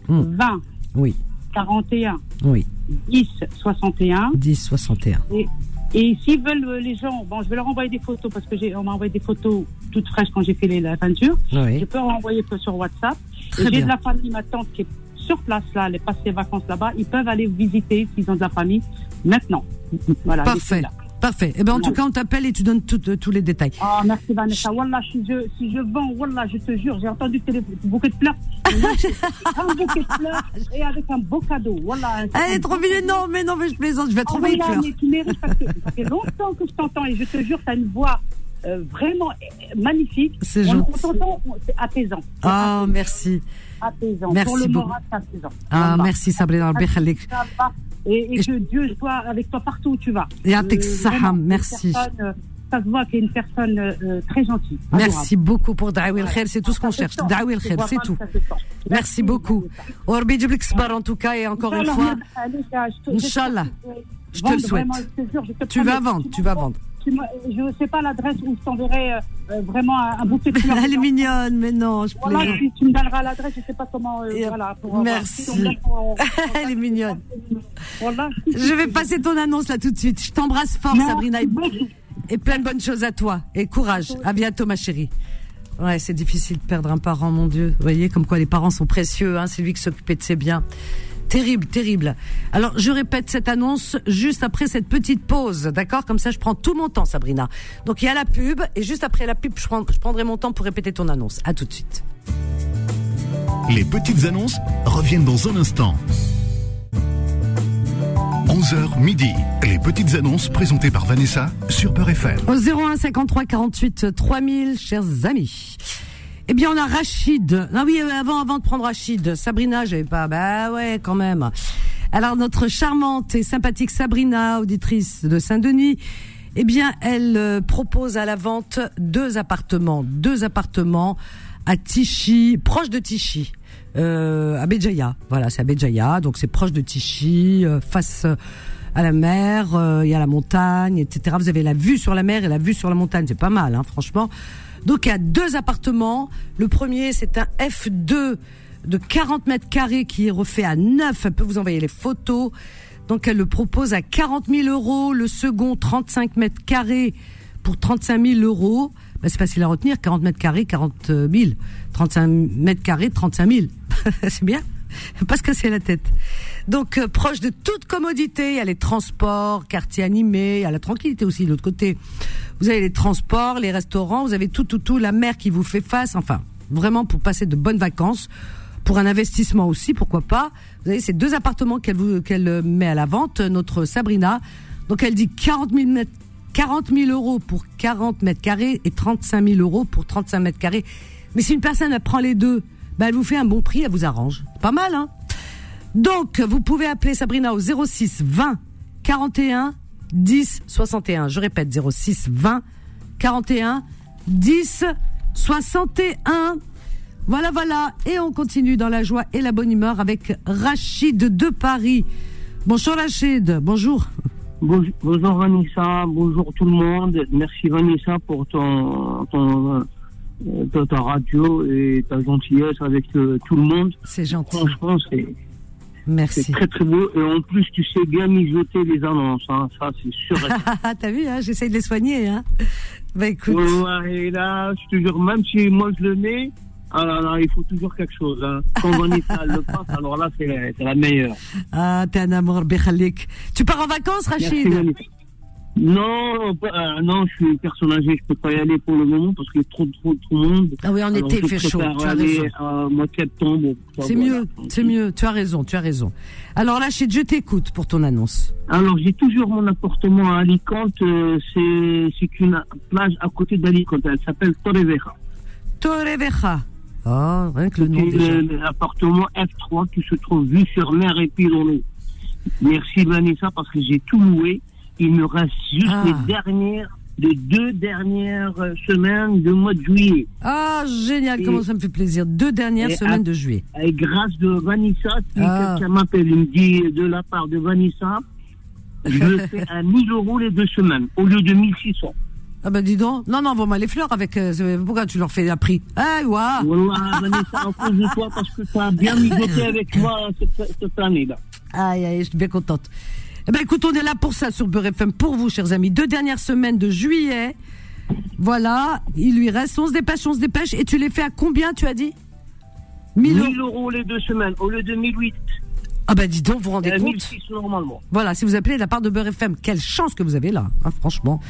Hmm. 20 Oui, 41 oui, 10 61. 10, 61. Et, et s'ils veulent, euh, les gens, bon, je vais leur envoyer des photos parce que j'ai, on m'a envoyé des photos toutes fraîches quand j'ai fait les- la peinture. Je Oui, peux leur envoyer sur WhatsApp. J'ai de la famille, ma tante qui est sur place là, elle est passée les vacances là-bas. Ils peuvent aller visiter s'ils ont de la famille maintenant. Voilà. parfait, je là. Parfait. Eh ben, en tout cas, on t'appelle et tu donnes euh, tous les détails. Ah, merci Vanessa. Wallah, si je, si je vends, Wallah, je te jure, j'ai entendu bouquet de fleurs. un bouquet de fleurs et avec un beau cadeau. Wallah. un- Elle est trop mignonne. Non, mais non, mais je plaisante, je vais Ah, trouver une fleur. mais tu mérites parce que ça fait longtemps que je t'entends et je te jure, tu as une voix euh, vraiment euh, magnifique. C'est gentil. On t'entend, on- c'est apaisant. Ah, merci. Apaisant. merci Pour le beaucoup. moral, c'est apaisant. Ah, merci, Sabrina. Et, et que Dieu soit avec toi partout où tu vas. Et Euh, vraiment, merci. personne, euh, Ça se voit qu'il est une personne euh, euh, très gentille. adorable. Merci beaucoup pour Daoui el Khair, c'est tout ce qu'on cherche. Daoui el Tu Khair, c'est tout. Merci beaucoup. Orbi du Blixbar, en tout cas, et encore une fois, Vanessa, je te- Inch'Allah. je te le souhaite. tu vas vendre, tu vas vendre. Je ne sais pas l'adresse où je t'enverrai euh, euh, vraiment un, bouquet de fleurs. Elle est mignonne, mais non, je Voilà, plaisante. tu, tu me donneras l'adresse, je ne sais pas comment. euh, voilà, pour avoir- merci. si ton- Elle est mignonne. Voilà. Je vais passer ton annonce là tout de suite. Je t'embrasse fort, Sabrina, et plein de bonnes choses à toi. Et courage. À bientôt, ma chérie. Ouais, c'est difficile de perdre un parent, mon Dieu. Vous voyez, comme quoi les parents sont précieux, hein. C'est lui qui s'occupait de ses biens. Terrible, terrible. Alors, je répète cette annonce juste après cette petite pause, d'accord? Comme ça, je prends tout mon temps, Sabrina. Donc, il y a la pub, et juste après la pub, je, prends- je prendrai mon temps pour répéter ton annonce. À tout de suite. Les petites annonces reviennent dans un instant. 11h midi. Les petites annonces présentées par Vanessa sur Peur FM. Au 01 53 48 3000, chers amis. Eh bien, on a Rachid. Ah oui, euh, avant, avant de prendre Rachid, Sabrina, j'avais pas. Bah ouais, quand même. Alors, notre charmante et sympathique Sabrina, auditrice de Saint-Denis, eh bien, elle euh, propose à la vente deux appartements, deux appartements à Tichy, proche de Tichy, euh, à Béjaïa. Voilà, c'est à Béjaïa, donc c'est proche de Tichy, euh, face à la mer, il y a la montagne, etc. Vous avez la vue sur la mer et la vue sur la montagne, c'est pas mal, hein, franchement. Donc il y a deux appartements. Le premier, c'est un F2 de 40 mètres carrés qui est refait à neuf. Elle peut vous envoyer les photos. Donc elle le propose à 40 000 euros. Le second, 35 mètres carrés pour 35 000 euros. Ben, c'est facile à retenir, 40 mètres carrés, 40 000. 35 mètres carrés, 35 000. c'est bien. Pas se casser la tête. Donc euh, proche de toute commodité, il y a les transports, quartier animé, il y a la tranquillité aussi de l'autre côté. Vous avez les transports, les restaurants, vous avez tout, tout, tout, la mer qui vous fait face. Enfin, vraiment pour passer de bonnes vacances, pour un investissement aussi, pourquoi pas. Vous avez ces deux appartements qu'elle euh, met à la vente, euh, notre Sabrina. Donc elle dit 40 000 mètres 40 000 euros pour 40 mètres carrés et 35 000 euros pour 35 mètres carrés. Mais si une personne prend les deux, ben elle vous fait un bon prix, elle vous arrange. Pas mal, hein Donc, vous pouvez appeler Sabrina au 06 20 41 10 61. Je répète, 06 20 41 10 61. Voilà, voilà. Et on continue dans la joie et la bonne humeur avec Rachid de Paris. Bonjour Rachid. Bonjour, bonjour Vanessa, bonjour tout le monde. Merci Vanessa pour ton, ton, euh, ta, ta radio et ta gentillesse avec euh, tout le monde. C'est gentil. Franchement, c'est c'est Merci. très très beau. Et en plus, tu sais bien mijoter les annonces. Hein. Ça, c'est sûr. T'as vu, hein, j'essaye de les soigner. Hein. Bah écoute, Ouais, et là, je te jure, même si moi je le mets, ah là là, il faut toujours quelque chose. Hein. Quand Vanessa le passe, alors là, c'est la, c'est la meilleure. ah, t'es un amour, Bekhalik. Tu pars en vacances, Rachid? Non, euh, non, je suis personne âgée, je peux pas y aller pour le moment parce qu'il y a trop, trop, trop de monde. Ah oui, en Alors, été, il fait chaud. Tu as aller raison. à mois de septembre. C'est Voilà. mieux, c'est mieux. Tu as raison, tu as raison. Alors Rachid, je t'écoute pour ton annonce. Alors, j'ai toujours mon appartement à Alicante. euh, c'est c'est une plage à côté d'Alicante. Elle s'appelle Torrevieja. Torrevieja. Ah, rien que le nom C'est l'appartement F3 qui se trouve vue sur mer et Pilonneau. Merci Vanessa parce que j'ai tout loué. Il me reste juste Ah. les dernières, les deux dernières euh, semaines du mois de juillet. Ah, génial, Et- comment ça me fait plaisir. Deux dernières semaines à- de juillet. Et grâce de Vanessa, si Ah. quelqu'un m'appelle, il me dit de la part de Vanessa, je fais à 1000 euros les deux semaines au lieu de 1600. Ah ben dis donc. Non, non, envoie-moi les fleurs avec... euh, pourquoi tu leur fais un prix? Eh, ouah Wallah, Vanessa, à cause de toi, parce que tu as bien mijoté avec moi cette, cette année-là. Aïe, aïe, je suis bien contente. Eh ben, écoute, on est là pour ça sur Beurre FM, pour vous, chers amis. Deux dernières semaines de juillet. Voilà, il lui reste, on se dépêche, on se dépêche. Et tu les fais à combien, tu as dit? 1000 euros. 1000 euros les deux semaines au lieu de 1008. Ah ben, dis donc, vous vous rendez Euh, compte? 1006 normalement. Voilà, si vous appelez de la part de Beurre FM, quelle chance que vous avez là, hein, franchement.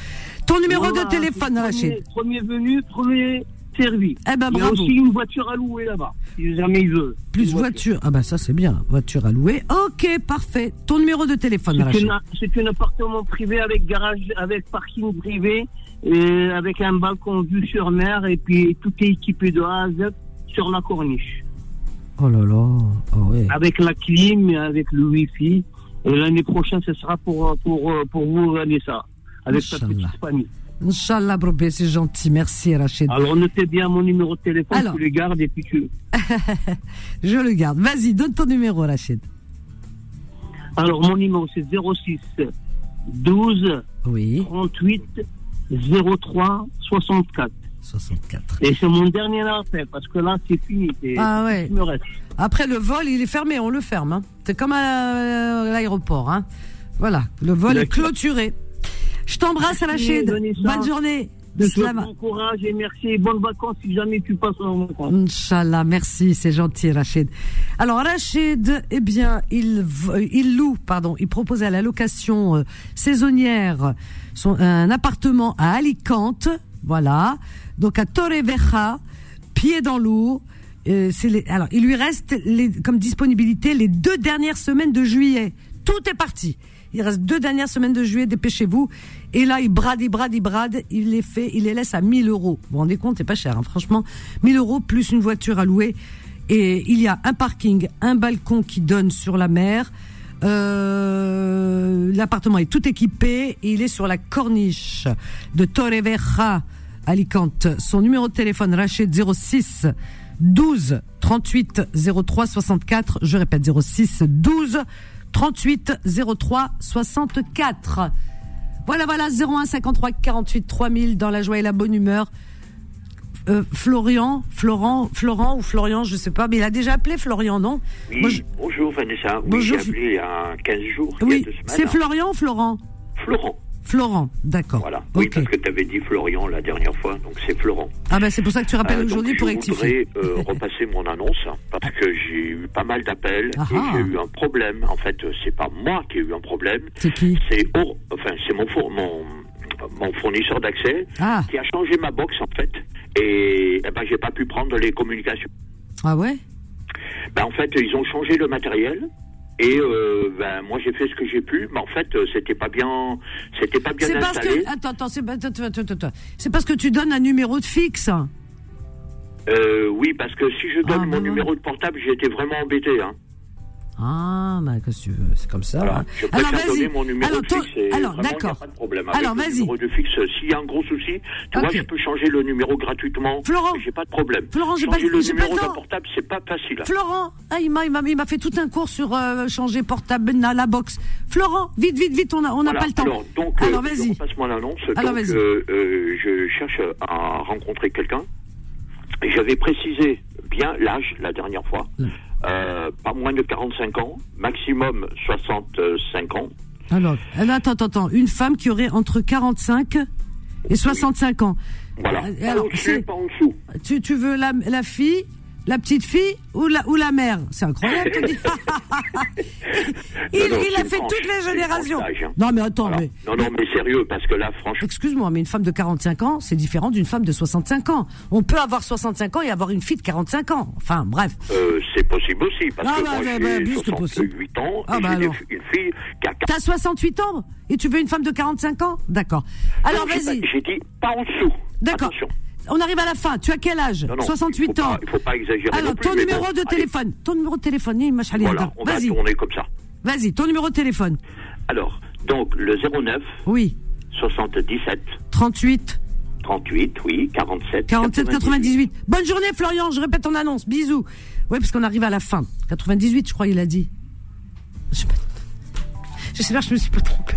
Ton numéro Voilà, de téléphone, Rachid. premier, premier venu, premier servi. Eh ben, Il y a bravo. aussi une voiture à louer là-bas, si jamais il veut. Plus Une voiture. Ah ben, ça, c'est bien. Voiture à louer. Ok, parfait. Ton numéro de téléphone, C'est Rachid. une- C'est un appartement privé avec garage, avec parking privé, et avec un balcon vue sur mer, et puis tout est équipé de A à Z sur la corniche. Oh là là. Ah ouais. Avec la clim, avec le wifi. Et l'année prochaine, ce sera pour, pour, pour vous, Vanessa, avec ta petite famille. Inch'Allah, Brobé, c'est gentil. Merci, Rachid. Alors notez bien mon numéro de téléphone, Alors. tu le gardes, et puis tu... Je le garde. Vas-y, donne ton numéro, Rachid. Alors, mon numéro, c'est 06 12 Oui, 38 03 64. 64. Et c'est mon dernier appel, parce que là, c'est fini. Ah ouais. Me reste. Après, le vol, il est fermé, on le ferme. hein. C'est comme à l'aéroport. Hein. Voilà, le vol est clôturé. Je t'embrasse, Rachid. Bonne journée. Je souhaite Slama. bon courage et merci et bonnes vacances si jamais tu passes en vacances. Inch'Allah, merci, c'est gentil, Rachid. Alors, Rachid, eh bien, il, il loue, pardon, il propose à la location euh, saisonnière son, un appartement à Alicante, voilà, donc à Torrevieja, pied dans l'eau. Euh, c'est les- alors, il lui reste les, comme disponibilité les deux dernières semaines de juillet. Tout est parti. Il reste deux dernières semaines de juillet, dépêchez-vous. Et là, il brade, il brade, il brade, il les fait, il les laisse à 1000 euros. Vous vous rendez compte, c'est pas cher, hein, franchement. 1000 euros plus une voiture à louer. Et il y a un parking, un balcon qui donne sur la mer. Euh, L'appartement est tout équipé. Il est sur la corniche de Torrevieja, Alicante. Son numéro de téléphone, Rachid 06 12 38 03 64. Je répète 06 12 38 03 64. Voilà, voilà, 01 53 48 3000 dans la joie et la bonne humeur. Euh, Florian, Florent, Florent ou Florian, je sais pas, mais il a déjà appelé Florian, non? Oui, Moi, je- bonjour Vanessa. Oui, Bonjour. j'ai appelé il y a 15 jours, Oui, c'est Florian ou Florent? Florent, Florent, d'accord. voilà. Oui, Ok. parce que tu avais dit Florian la dernière fois, donc c'est Florent. Ah ben c'est pour ça que tu rappelles Euh, aujourd'hui pour je rectifier. voudrais euh, repasser mon annonce hein, parce que j'ai eu pas mal d'appels Ah et ah. j'ai eu un problème. En fait, c'est pas moi qui ai eu un problème, C'est qui c'est enfin c'est mon, four- mon mon fournisseur d'accès Ah, qui a changé ma box en fait et eh ben j'ai pas pu prendre les communications. ah ouais? Ben, en fait, ils ont changé le matériel. Et euh, ben, moi j'ai fait ce que j'ai pu, mais en fait euh, c'était pas bien, c'était pas bien C'est parce installé. que attends attends c'est pas- attends, attends, attends, attends. c'est parce que tu donnes un numéro de fixe. Euh, oui, parce que si je donne Ah, mon ben numéro de portable, j'ai été vraiment embêté. Hein. Ah bah qu'est-ce que tu veux c'est comme ça. Voilà. hein. Je Alors vas-y. mon numéro Alors de fixe. Et alors d'accord. pas de problème. Avec Alors, vas-y. numéro de fixe, s'il y a un gros souci, tu vois, je peux changer le numéro gratuitement. Florent. J'ai pas de problème. Florent, j'ai pas- changer le j'ai pas numéro le de portable, c'est pas facile. hein. Florent, ah, il m'a fait tout un cours sur euh, changer portable na, la box. Florent, vite vite vite on a on n'a Voilà. pas le temps. Alors, donc, euh, Alors, je vas-y. repasse mon annonce. Alors, donc, vas-y. euh, euh, je cherche à rencontrer quelqu'un. J'avais précisé bien l'âge la dernière fois. Mm. Euh, pas moins de 45 ans, maximum 65 ans. Alors, alors, attends attends attends, une femme qui aurait entre 45 et 65 ans. Voilà. Euh, Pas alors, au-dessus, c'est- pas en dessous. tu, tu veux la, la fille, la petite fille ou la, ou la mère C'est incroyable, tu dis. il Non, non, il a fait toutes les générations. hein. Non, mais attends, mais. Non, non, mais sérieux, parce que là, franchement, Excuse-moi, mais une femme de 45 ans, c'est différent d'une femme de 65 ans. On peut avoir 65 ans et avoir une fille de 45 ans. Enfin, bref. euh, c'est possible aussi. Parce Ah, que bah, moi, bah, bah, j'ai plus que 68 ans Ah, et bah, j'ai une fille qui a 40 T'as 68 ans et tu veux une femme de 45 ans? D'accord. Alors vas-y. J'ai dit pas en dessous. D'accord. On arrive à la fin. Tu as quel âge? Non, non, 68 il faut ans. Pas, il faut pas exagérer. Alors, plus, ton numéro bon, de allez, téléphone. Ton numéro de téléphone. Voilà, on va tourner comme ça. Vas-y, ton numéro de téléphone. Alors, donc, le 09 Oui. 77 38 38, oui, 47 47 98. Bonne journée Florian, je répète ton annonce. Bisous. Oui, parce qu'on arrive à la fin. 98, je crois il a dit. Je sais pas. J'espère que je me suis pas trompée.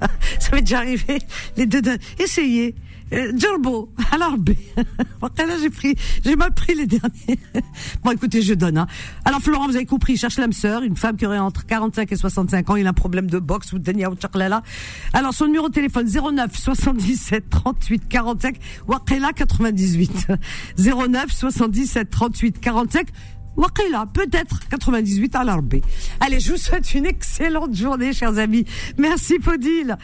Ça m'est déjà arrivé. Les deux. d'un- Essayez. Euh, Jumbo, alors là, j'ai pris, j'ai mal pris les derniers. bon, écoutez, je donne. Hein. Alors, Florent, vous avez compris, cherche l'âme sœur, une femme qui aurait entre 45 et 65 ans, il a un problème de boxe ou de Chaklala. Alors, son numéro de téléphone 09 77 38 45 Waqila 98. 09 77 38 45 Waqila, peut-être 98 à. Allez, je vous souhaite une excellente journée, chers amis. Merci, Faudil.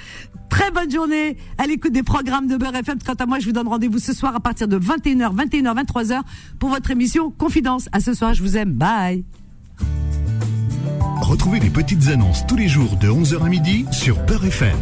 Très bonne journée à l'écoute des programmes de Beurre FM. Quant à moi, je vous donne rendez-vous ce soir à partir de 21h, 21h, 23h pour votre émission Confidence. À ce soir, je vous aime. Bye. Retrouvez les petites annonces tous les jours de 11h à midi sur Peur FM.